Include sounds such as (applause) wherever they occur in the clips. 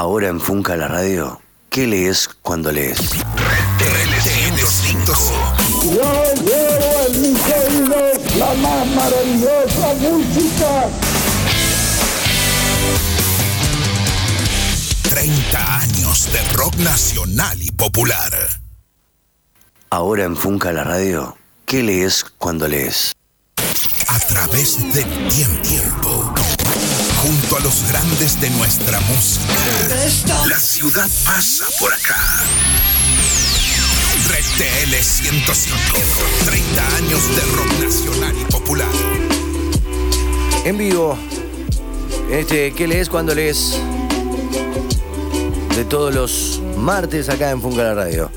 Ahora en Funca la radio, ¿qué lees cuando lees? Yo llevo en mis oídos la más maravillosa música. 30 años de rock nacional y popular. Ahora en Funca la radio, ¿qué lees cuando lees? A través del tiempo. Junto a los grandes de nuestra música. La ciudad pasa por acá. RTL 105. 30 años de rock nacional y popular. En vivo. Este, ¿qué lees cuando lees? De todos los martes acá en Funca la Radio.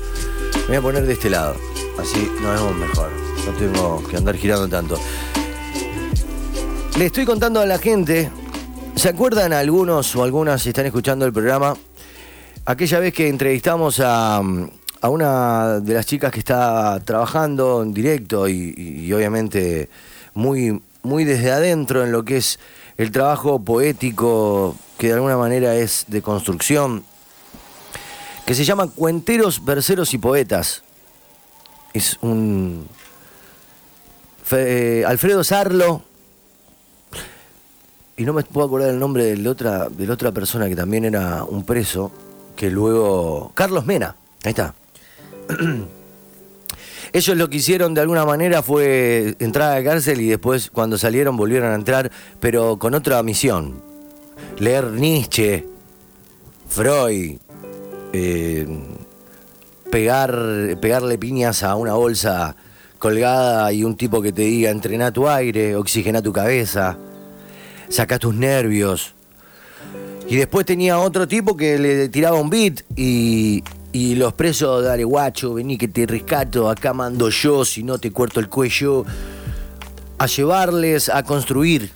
Me voy a poner de este lado. Así nos vemos mejor. No tengo que andar girando tanto. Le estoy contando a la gente. ¿Se acuerdan algunos o algunas si están escuchando el programa? Aquella vez que entrevistamos a, a una de las chicas que está trabajando en directo y, obviamente muy, muy desde adentro en lo que es el trabajo poético que de alguna manera es de construcción, que se llama Cuenteros, Verseros y Poetas. Es un... Eh, Alfredo Sarlo, y no me puedo acordar el nombre de la otra, de la otra persona que también era un preso, que luego... Carlos Mena, ahí está. (clears throat) Ellos lo que hicieron de alguna manera fue entrar a la cárcel y después cuando salieron volvieron a entrar, pero con otra misión. Leer Nietzsche, Freud, eh, pegar, pegarle piñas a una bolsa colgada y un tipo que te diga entrená tu aire, oxigena tu cabeza, saca tus nervios. Y después tenía otro tipo que le tiraba un beat y, los presos, dale guacho, vení que te rescato, acá mando yo, si no te corto el cuello, a llevarles a construir.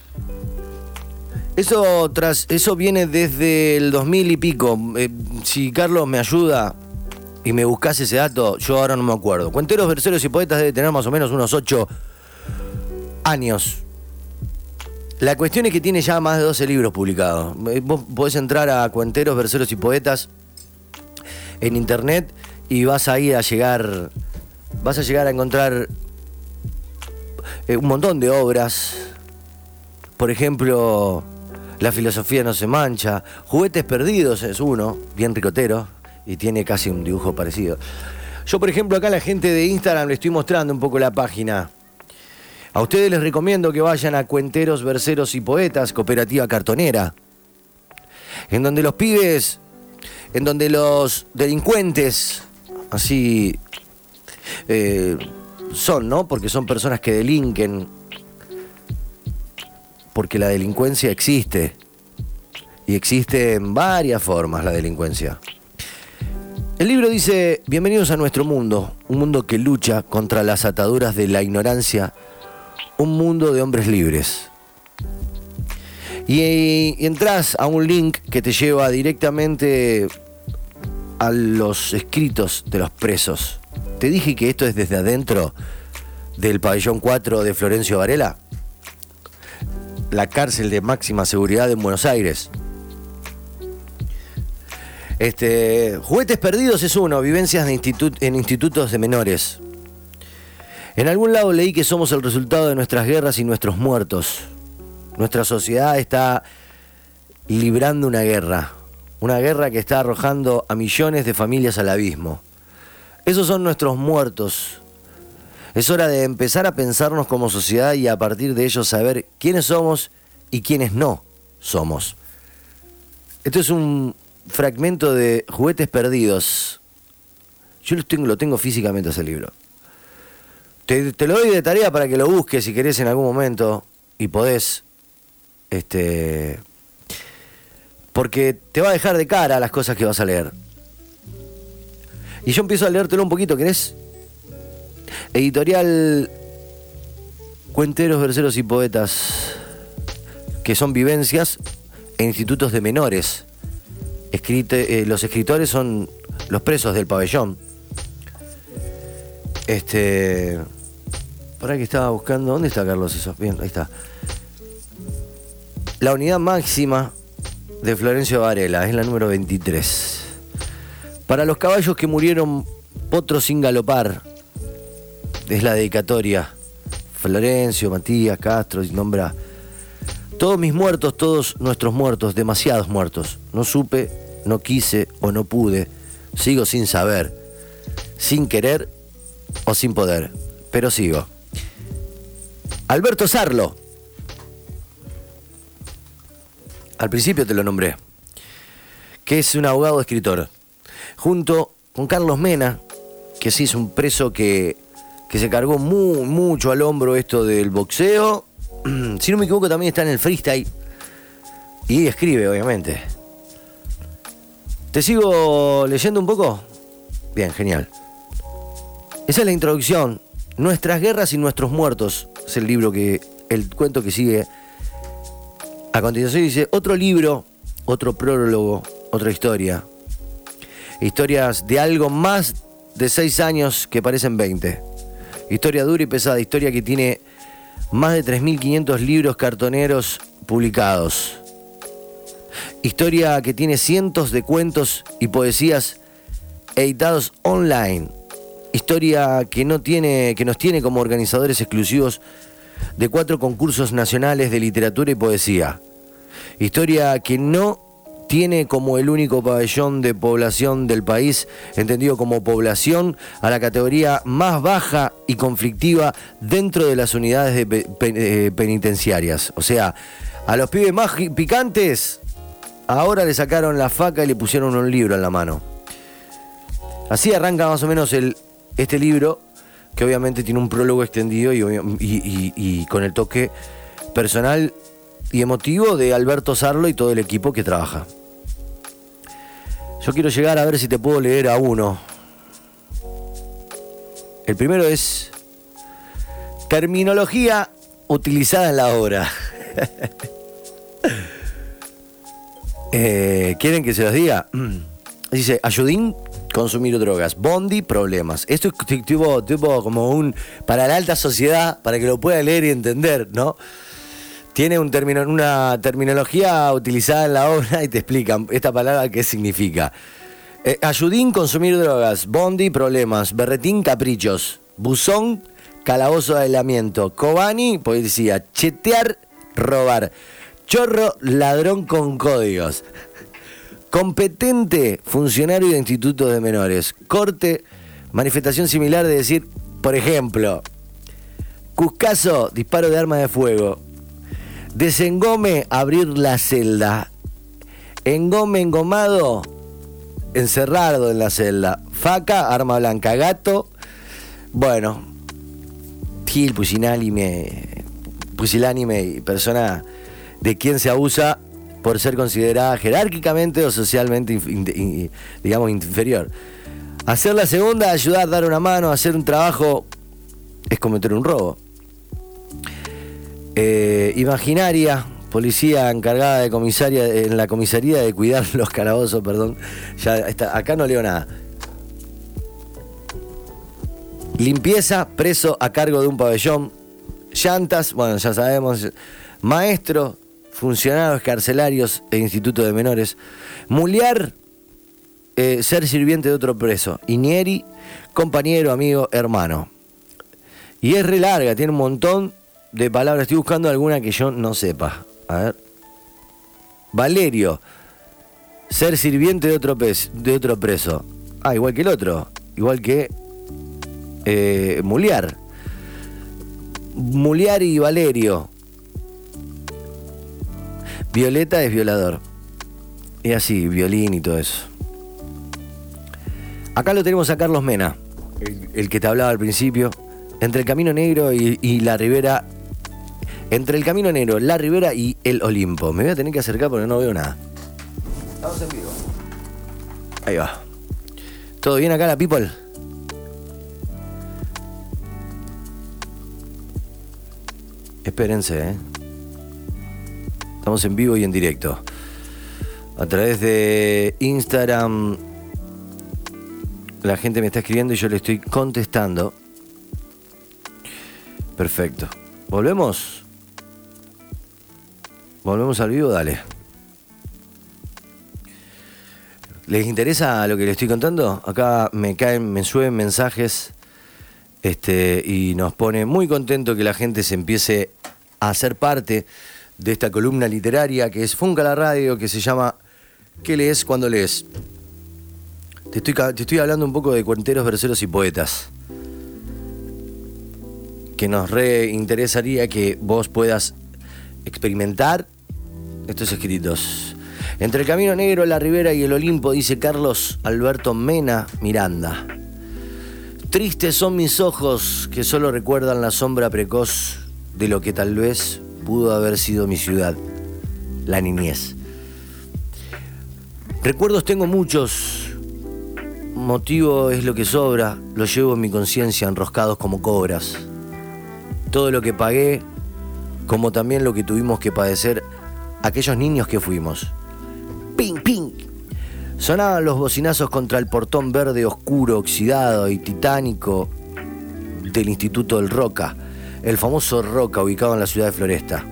Eso, tras, eso viene desde el 2000 y pico. Eh, si Carlos me ayuda y me buscas ese dato, yo ahora no me acuerdo. Cuenteros, verseros y poetas debe tener más o menos unos 8 años. La cuestión es que tiene ya más de 12 libros publicados. Eh, Vos podés entrar a Cuenteros, Verseros y Poetas en internet y vas ahí a llegar. Vas a llegar a encontrar eh, un montón de obras. Por ejemplo, La filosofía no se mancha. Juguetes perdidos es uno, bien ricotero, y tiene casi un dibujo parecido. Yo, por ejemplo, acá a la gente de Instagram le estoy mostrando un poco la página. A ustedes les recomiendo que vayan a Cuenteros, Verseros y Poetas, Cooperativa Cartonera, en donde los pibes, en donde los delincuentes, así eh, son, ¿no? Porque son personas que delinquen, porque la delincuencia existe, y existe en varias formas la delincuencia. El libro dice, bienvenidos a nuestro mundo, un mundo que lucha contra las ataduras de la ignorancia un mundo de hombres libres. Y, entras a un link que te lleva directamente a los escritos de los presos. Te dije que esto es desde adentro del pabellón 4 de Florencio Varela, la cárcel de máxima seguridad en Buenos Aires. Este, Juguetes Perdidos es uno, vivencias en institutos de menores. En algún lado leí que somos el resultado de nuestras guerras y nuestros muertos. Nuestra sociedad está librando una guerra. Una guerra que está arrojando a millones de familias al abismo. Esos son nuestros muertos. Es hora de empezar a pensarnos como sociedad y a partir de ello saber quiénes somos y quiénes no somos. Esto es un fragmento de Juguetes Perdidos. Yo lo tengo, lo tengo físicamente ese libro. Te, te lo doy de tarea para que lo busques si querés en algún momento y podés. Este. Porque te va a dejar de cara las cosas que vas a leer. Y yo empiezo a leértelo un poquito, ¿querés? Editorial Cuenteros, Verseros y Poetas, que son vivencias en institutos de menores. Escrite- eh, los escritores son los presos del pabellón. Este. Para que estaba buscando. ¿Dónde está Carlos eso? Bien, ahí está. La unidad máxima de Florencio Varela, es la número 23. Para los caballos que murieron potros sin galopar, es la dedicatoria. Florencio, Matías, Castro, nombra. Todos mis muertos, todos nuestros muertos, demasiados muertos. No supe, no quise o no pude. Sigo sin saber, sin querer o sin poder, pero sigo. Alberto Sarlo. Al principio te lo nombré. Que es un abogado escritor. Junto con Carlos Mena, que sí es un preso que, que se cargó muy, mucho al hombro esto del boxeo. (clears throat) si no me equivoco, también está en el freestyle. Y escribe, obviamente. ¿Te sigo leyendo un poco? Bien, genial. Esa es la introducción. Nuestras guerras y nuestros muertos. Es el libro que. el cuento que sigue. A continuación dice, otro libro, otro prólogo, otra historia. Historias de algo más de seis años que parecen 20. Historia dura y pesada, historia que tiene más de 3.500 libros cartoneros publicados. Historia que tiene cientos de cuentos y poesías editados online. Historia que, no tiene, que nos tiene como organizadores exclusivos de cuatro concursos nacionales de literatura y poesía. Historia que no tiene como el único pabellón de población del país, entendido como población, a la categoría más baja y conflictiva dentro de las unidades eh, penitenciarias. O sea, a los pibes más picantes, ahora le sacaron la faca y le pusieron un libro en la mano. Así arranca más o menos el, este libro, que obviamente tiene un prólogo extendido y con el toque personal y emotivo de Alberto Sarlo y todo el equipo que trabaja. Yo quiero llegar a ver si te puedo leer a uno. El primero es terminología utilizada en la obra. (laughs) Eh, ¿Quieren que se los diga? (clears throat) Dice, ayudín, consumir drogas. Bondi, problemas. Esto es tipo, como un... para la alta sociedad, para que lo pueda leer y entender, ¿no? tiene un término, una terminología utilizada en la obra y te explican esta palabra qué significa. Eh, ayudín, consumir drogas. Bondi, problemas. Berretín, caprichos. Buzón, calabozo de aislamiento. Cobani, poesía. Chetear, robar. Chorro, ladrón con códigos. Competente, funcionario de institutos de menores. Corte, manifestación similar de decir, por ejemplo, Cuscaso, disparo de arma de fuego. Desengome, abrir la celda. Engome, engomado, encerrado en la celda. Faca, arma blanca. Gato, bueno, Gil, pusilánime, pusilánime y persona de quien se abusa por ser considerada jerárquicamente o socialmente, digamos, inferior. Hacer la segunda, ayudar, dar una mano, hacer un trabajo, es cometer un robo. Eh, imaginaria, policía encargada de comisaria, en la comisaría de cuidar (laughs) los calabozos, perdón. Ya está, acá no leo nada. Limpieza, preso a cargo de un pabellón. Llantas, bueno, ya sabemos. Maestro, funcionarios carcelarios e instituto de menores. Muliar, eh, ser sirviente de otro preso. Inieri, compañero, amigo, hermano. Y es re larga, tiene un montón de palabras. Estoy buscando alguna que yo no sepa. A ver. Valerio. Ser sirviente de otro, de otro preso. Ah, igual que el otro. Igual que eh, Muliar. Muliar y Valerio. Violeta es violador. Y así, violín y todo eso. Acá lo tenemos a Carlos Mena, el, que te hablaba al principio. Entre el Camino Negro y, y la Ribera entre el Camino Negro, La Ribera y el Olimpo. Me voy a tener que acercar porque no veo nada. Estamos en vivo. Ahí va. ¿Todo bien acá, la people? Espérense, ¿eh? Estamos en vivo y en directo. A través de Instagram, la gente me está escribiendo y yo le estoy contestando. Perfecto. ¿Volvemos? Volvemos al vivo, dale. ¿Les interesa lo que les estoy contando? Acá me caen, me suben mensajes este, y nos pone muy contento que la gente se empiece a hacer parte de esta columna literaria que es Funca la Radio, que se llama ¿Qué lees cuando lees? Te estoy, te estoy hablando un poco de cuenteros, verseros y poetas. Que nos reinteresaría que vos puedas experimentar estos escritos. Entre el Camino Negro, la Ribera y el Olimpo, dice Carlos Alberto Mena Miranda. Tristes son mis ojos que solo recuerdan la sombra precoz de lo que tal vez pudo haber sido mi ciudad, la niñez. Recuerdos tengo muchos, motivo es lo que sobra, lo llevo en mi conciencia enroscados como cobras. Todo lo que pagué, como también lo que tuvimos que padecer aquellos niños que fuimos. ¡Ping, ping! Sonaban los bocinazos contra el portón verde oscuro, oxidado y titánico del Instituto del Roca, el famoso Roca ubicado en la ciudad de Floresta.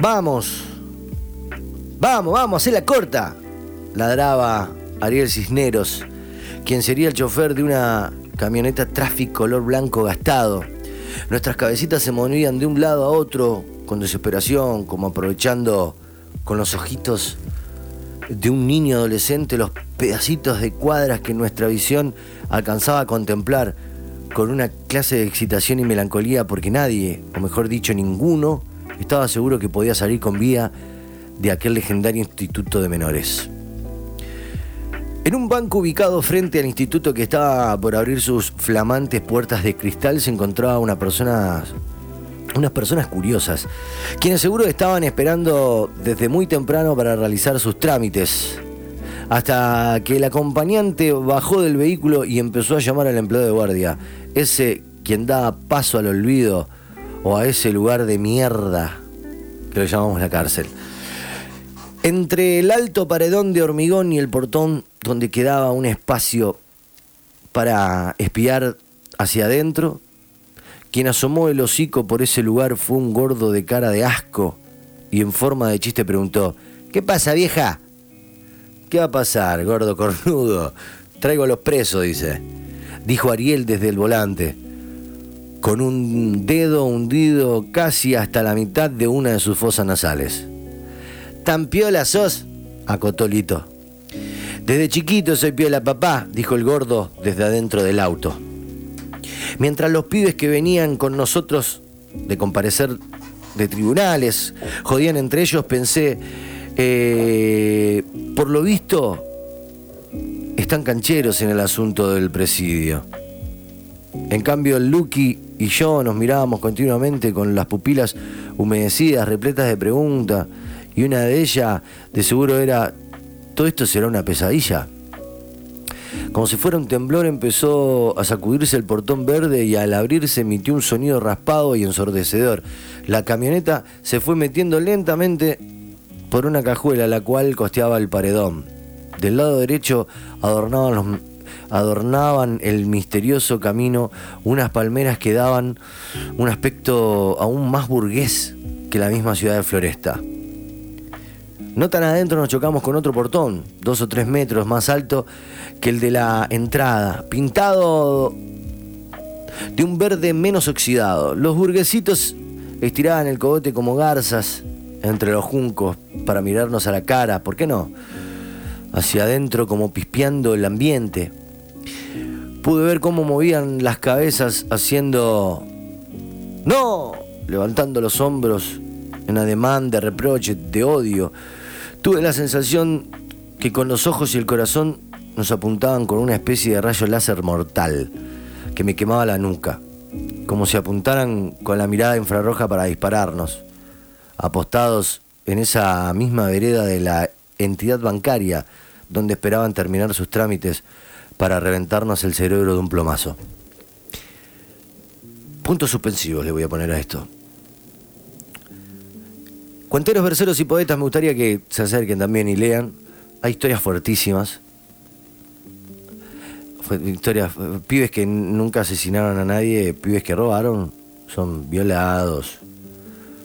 ¡Vamos! ¡Vamos, vamos, hacé la corta! ladraba Ariel Cisneros, quien sería el chofer de una camioneta Traffic color blanco gastado. Nuestras cabecitas se movían de un lado a otro con desesperación, como aprovechando con los ojitos de un niño adolescente los pedacitos de cuadras que nuestra visión alcanzaba a contemplar con una clase de excitación y melancolía porque nadie, o mejor dicho ninguno, estaba seguro que podía salir con vida de aquel legendario instituto de menores. En un banco ubicado frente al instituto que estaba por abrir sus flamantes puertas de cristal se encontraba una persona unas personas curiosas, quienes seguro estaban esperando desde muy temprano para realizar sus trámites, hasta que el acompañante bajó del vehículo y empezó a llamar al empleado de guardia, ese quien daba paso al olvido o a ese lugar de mierda que lo llamamos la cárcel. Entre el alto paredón de hormigón y el portón donde quedaba un espacio para espiar hacia adentro, quien asomó el hocico por ese lugar fue un gordo de cara de asco y en forma de chiste preguntó, ¿qué pasa vieja? ¿Qué va a pasar, gordo cornudo? Traigo a los presos, dice. Dijo Ariel desde el volante, con un dedo hundido casi hasta la mitad de una de sus fosas nasales. ¿Tan piola sos? acotó Lito. Desde chiquito soy piola papá, dijo el gordo desde adentro del auto. Mientras los pibes que venían con nosotros de comparecer de tribunales jodían entre ellos, pensé, eh, por lo visto, están cancheros en el asunto del presidio. En cambio, Lucky y yo nos mirábamos continuamente con las pupilas humedecidas, repletas de preguntas, y una de ellas de seguro era, ¿todo esto será una pesadilla? Como si fuera un temblor empezó a sacudirse el portón verde y al abrirse emitió un sonido raspado y ensordecedor. La camioneta se fue metiendo lentamente por una cajuela la cual costeaba el paredón. Del lado derecho adornaban, el misterioso camino unas palmeras que daban un aspecto aún más burgués que la misma ciudad de Floresta. No tan adentro nos chocamos con otro portón, dos o tres metros más alto que el de la entrada, pintado de un verde menos oxidado. Los burguesitos estiraban el cogote como garzas entre los juncos para mirarnos a la cara, ¿por qué no? Hacia adentro como pispeando el ambiente. Pude ver cómo movían las cabezas haciendo... ¡No! Levantando los hombros en ademán de reproche, de odio. Tuve la sensación que con los ojos y el corazón nos apuntaban con una especie de rayo láser mortal que me quemaba la nuca, como si apuntaran con la mirada infrarroja para dispararnos, apostados en esa misma vereda de la entidad bancaria donde esperaban terminar sus trámites para reventarnos el cerebro de un plomazo. Puntos suspensivos le voy a poner a esto. Cuenteros, verseros y poetas, me gustaría que se acerquen también y lean. Hay historias fuertísimas. Fue- Historias, pibes que nunca asesinaron a nadie, pibes que robaron, son violados,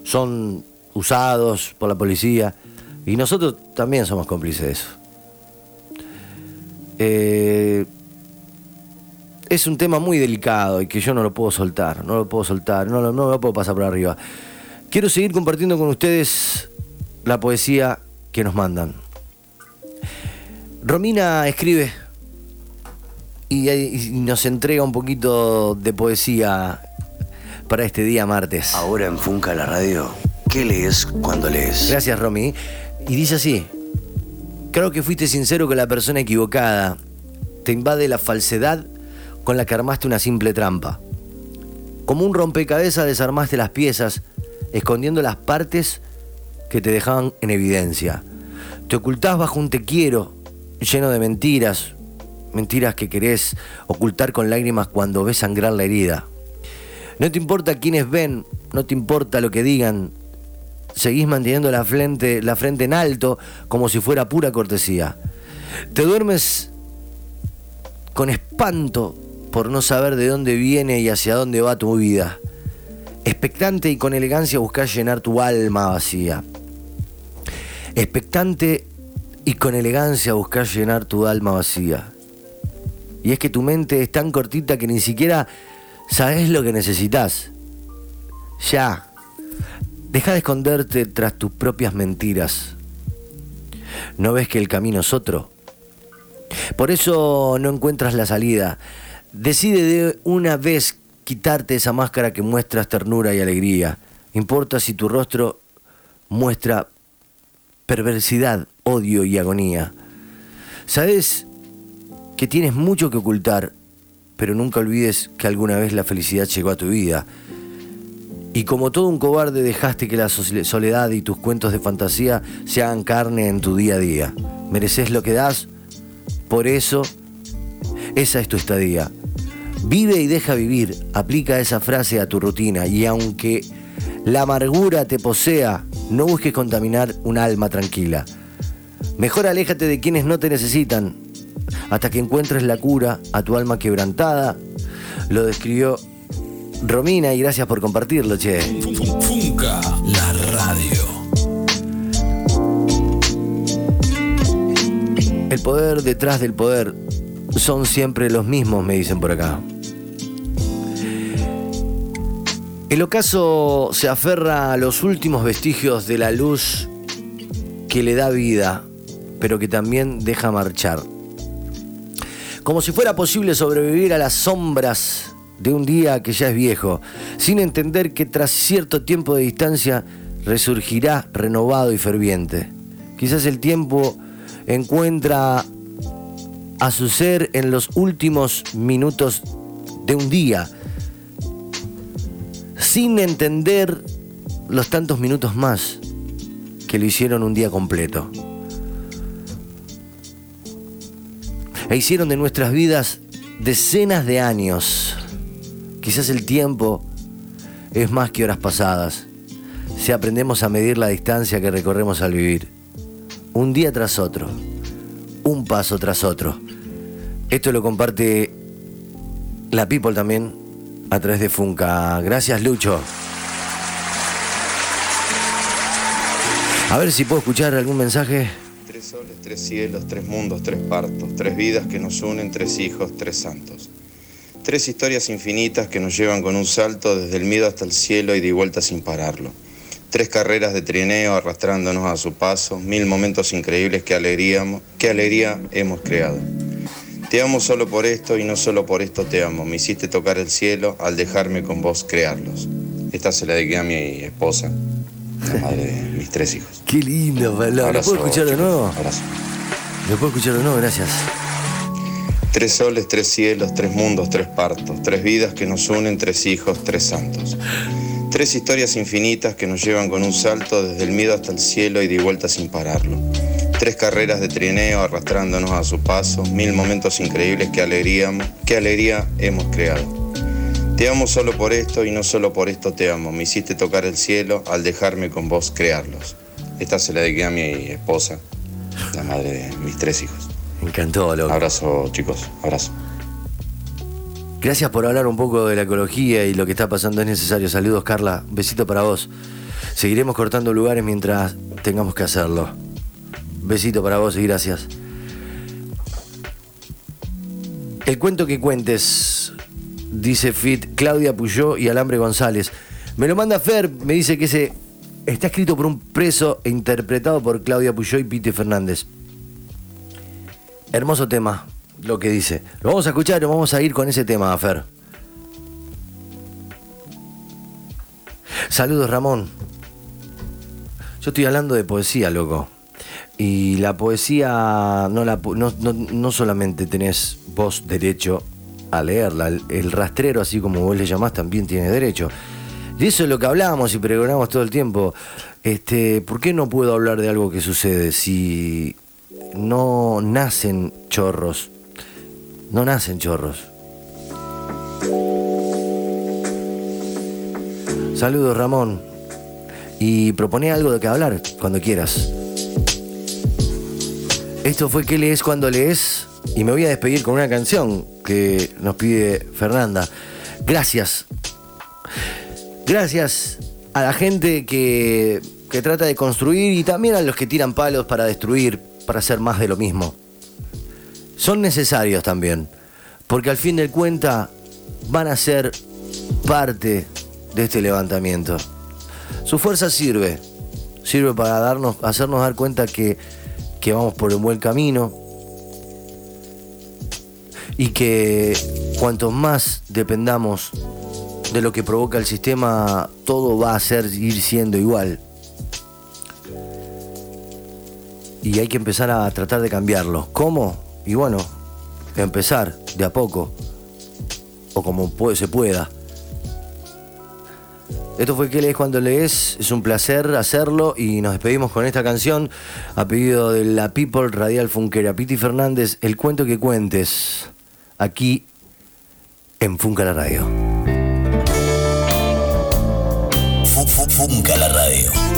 son usados por la policía, Y nosotros también somos cómplices de eso. Eh, es un tema muy delicado y que yo no lo puedo soltar, no lo puedo soltar, no lo, no lo puedo pasar por arriba. Quiero seguir compartiendo con ustedes la poesía que nos mandan. Romina escribe y, y nos entrega un poquito de poesía para este día martes. Ahora en Funca la radio, ¿qué lees cuando lees? Gracias, Romy. Y dice así: Creo que fuiste sincero con la persona equivocada. Te invade la falsedad con la que armaste una simple trampa. Como un rompecabezas desarmaste las piezas, escondiendo las partes que te dejaban en evidencia. Te ocultás bajo un te quiero lleno de mentiras, mentiras que querés ocultar con lágrimas cuando ves sangrar la herida. No te importa quiénes ven, no te importa lo que digan. Seguís manteniendo la frente, la frente en alto como si fuera pura cortesía. Te duermes con espanto por no saber de dónde viene y hacia dónde va tu vida. Expectante y con elegancia buscás llenar tu alma vacía. Expectante y con elegancia buscás llenar tu alma vacía. Y es que tu mente es tan cortita que ni siquiera sabes lo que necesitas. Ya. Deja de esconderte tras tus propias mentiras. ¿No ves que el camino es otro? Por eso no encuentras la salida. Decide de una vez quitarte esa máscara que muestras ternura y alegría. Importa si tu rostro muestra perversidad, odio y agonía. Sabes que tienes mucho que ocultar, pero nunca olvides que alguna vez la felicidad llegó a tu vida. Y como todo un cobarde dejaste que la soledad y tus cuentos de fantasía se hagan carne en tu día a día. Mereces lo que das, por eso esa es tu estadía. Vive y deja vivir, aplica esa frase a tu rutina y aunque la amargura te posea, no busques contaminar un alma tranquila. Mejor aléjate de quienes no te necesitan hasta que encuentres la cura a tu alma quebrantada. Lo describió Romina y gracias por compartirlo, che. Funca, la radio. El poder detrás del poder son siempre los mismos, me dicen por acá. El ocaso se aferra a los últimos vestigios de la luz que le da vida, pero que también deja marchar. Como si fuera posible sobrevivir a las sombras de un día que ya es viejo, sin entender que tras cierto tiempo de distancia resurgirá renovado y ferviente. Quizás el tiempo encuentra a su ser en los últimos minutos de un día, sin entender los tantos minutos más que lo hicieron un día completo. E hicieron de nuestras vidas decenas de años. Quizás el tiempo es más que horas pasadas, si aprendemos a medir la distancia que recorremos al vivir. Un día tras otro, un paso tras otro. Esto lo comparte la People también a través de Funca. Gracias, Lucho. A ver si puedo escuchar algún mensaje. Tres soles, tres cielos, tres mundos, tres partos, tres vidas que nos unen, tres hijos, tres santos. Tres historias infinitas que nos llevan con un salto desde el miedo hasta el cielo y de vuelta sin pararlo. Tres carreras de trineo arrastrándonos a su paso, mil momentos increíbles que alegría, que alegría hemos creado. Te amo solo por esto y no solo por esto te amo. Me hiciste tocar el cielo al dejarme con vos crearlos. Esta se la dediqué a mi esposa, la madre de mis tres hijos. Qué lindo. ¿Lo puedo escuchar de nuevo? Abrazo. ¿Lo puedo escuchar de nuevo? Gracias. Tres soles, tres cielos, tres mundos, tres partos, tres vidas que nos unen, tres hijos, tres santos. Tres historias infinitas que nos llevan con un salto desde el miedo hasta el cielo y de vuelta sin pararlo. Tres carreras de trineo arrastrándonos a su paso, mil momentos increíbles que alegría, que alegría hemos creado. Te amo solo por esto y no solo por esto te amo. Me hiciste tocar el cielo al dejarme con vos crearlos. Esta se la dediqué a mi esposa, la madre de mis tres hijos. Me encantó, loco. Abrazo, chicos. Abrazo. Gracias por hablar un poco de la ecología y lo que está pasando es necesario. Saludos, Carla. Besito para vos. Seguiremos cortando lugares mientras tengamos que hacerlo. Besito para vos y gracias. El cuento que cuentes, dice Fit, Claudia Puyó y Alambre González. Me lo manda Fer, me dice que ese está escrito por un preso e interpretado por Claudia Puyó y Pite Fernández. Hermoso tema, lo que dice. Lo vamos a escuchar y vamos a ir con ese tema, Fer. Saludos, Ramón. Yo estoy hablando de poesía, loco. Y la poesía no, la, no, no, solamente tenés vos derecho a leerla, el, rastrero, así como vos le llamás, también tiene derecho. Y eso es lo que hablamos y pregonamos todo el tiempo. Este, ¿Por qué no puedo hablar de algo que sucede si no nacen chorros? No nacen chorros. Saludos, Ramón. Y propone algo de que hablar cuando quieras. Esto fue ¿Qué lees cuando lees? Y me voy a despedir con una canción que nos pide Fernanda. Gracias. Gracias a la gente que, que trata de construir y también a los que tiran palos para destruir, para hacer más de lo mismo. Son necesarios también, porque al fin del cuenta van a ser parte de este levantamiento. Su fuerza sirve, sirve para darnos, hacernos dar cuenta que, que vamos por un buen camino y que cuanto más dependamos de lo que provoca el sistema, todo va a ser ir siendo igual. Y hay que empezar a tratar de cambiarlo. ¿Cómo? Y bueno, empezar de a poco, o como se pueda. Esto fue que lees cuando lees. Es un placer hacerlo y nos despedimos con esta canción a pedido de la People Radial Funkera. Piti Fernández, el cuento que cuentes aquí en Funca la Radio. Funca la Radio.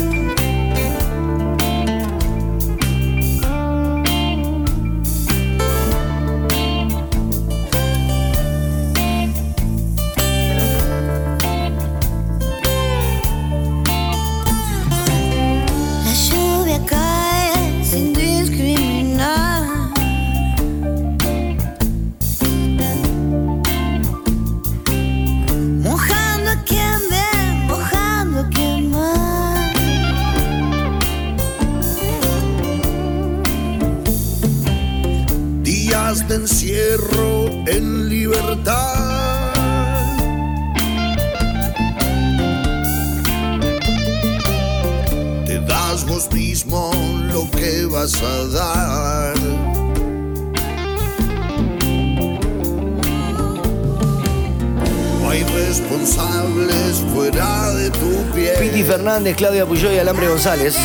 Fernández, Claudia Puyol y Alambre González.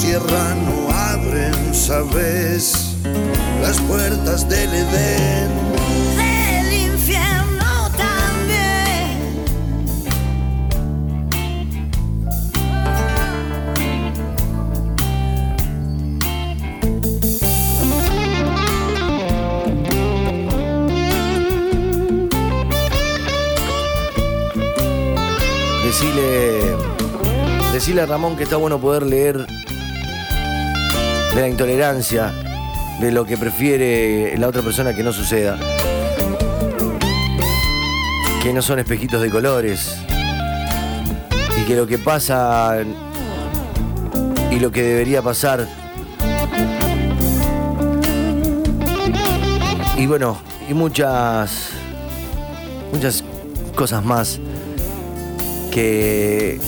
tierra no abren, sabes, las puertas del Edén. Decile a Ramón que está bueno poder leer de la intolerancia, de lo que prefiere la otra persona que no suceda. Que no son espejitos de colores. Y que lo que pasa y lo que debería pasar. Y bueno, y muchas, muchas cosas más que,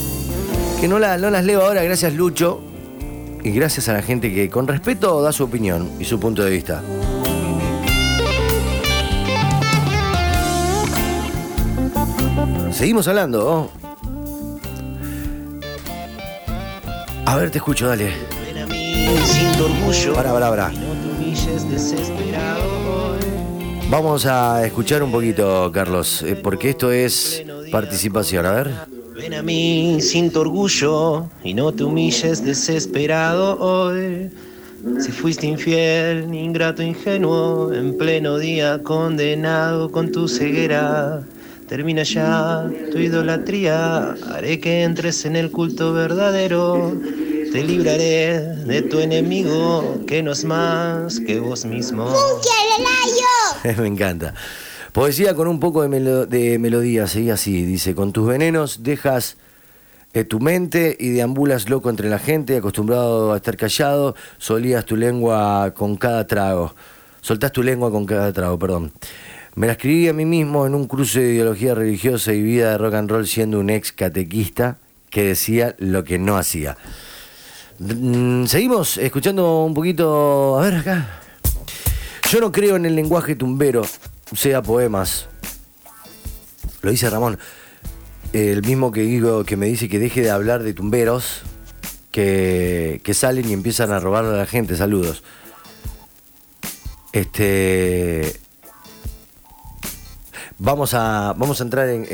que no, no las leo ahora, gracias Lucho, y gracias a la gente que con respeto da su opinión y su punto de vista. Seguimos hablando. A ver, te escucho, dale. Para, para, para. Vamos a escuchar un poquito, Carlos, eh, porque esto es participación. A ver. Ven a mí sin tu orgullo y no te humilles desesperado hoy. Si fuiste infiel, ingrato, ingenuo, en pleno día condenado con tu ceguera, termina ya tu idolatría, haré que entres en el culto verdadero, te libraré de tu enemigo, que no es más que vos mismo. (laughs) Me encanta. Poesía con un poco de, melo- de melodía, seguía así, dice, con tus venenos dejas eh, tu mente y deambulas loco entre la gente, acostumbrado a estar callado, solías tu lengua con cada trago, soltás tu lengua con cada trago, perdón. Me la escribí a mí mismo en un cruce de ideología religiosa y vida de rock and roll siendo un ex catequista que decía lo que no hacía. Mm, Seguimos escuchando un poquito, a ver acá. Yo no creo en el lenguaje tumbero, sea poemas. Lo dice Ramón. El mismo que digo que me dice que deje de hablar de tumberos que, que salen y empiezan a robarle a la gente. Saludos. Este. Vamos a, vamos a entrar en,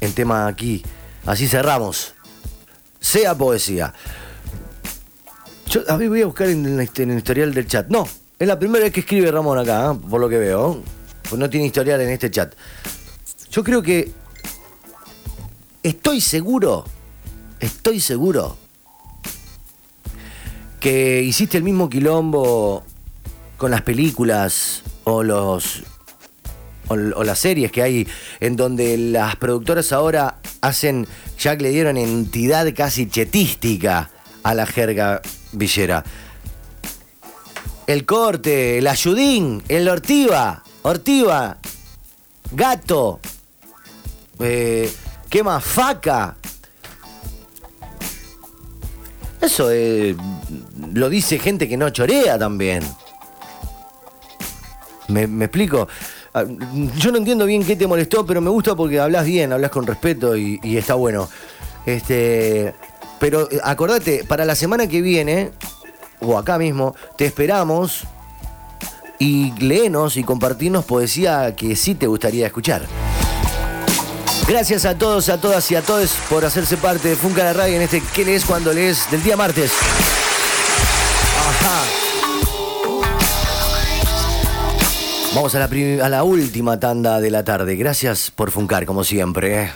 en- tema aquí. Así cerramos. Sea poesía. Yo, a ver, voy a buscar en, el- en historial del chat. No, es la primera vez que escribe Ramón acá, ¿eh? por lo que veo. Pues no tiene historial en este chat. Yo creo que. Estoy seguro. Estoy seguro. Que hiciste el mismo quilombo con las películas o los. O, las series que hay en donde las productoras ahora hacen, ya que le dieron entidad casi chetística a la jerga villera. El corte, el ayudín, el ortiva, ortiva, gato, eh, ¿qué más? Faca. Eso eh, lo dice gente que no chorea también. ¿Me, explico? Ah, Yo no entiendo bien qué te molestó, pero me gusta porque hablas bien, hablas con respeto y, y está bueno. Este, pero eh, acordate, para la semana que viene, o acá mismo, te esperamos y léenos y compartirnos poesía que sí te gustaría escuchar. Gracias a todos, a todas y a todos por hacerse parte de Funca la Radio en este ¿Qué lees cuando lees? del día martes. Ajá. Vamos a la, a la última tanda de la tarde. Gracias por Funcar, como siempre. ¿eh?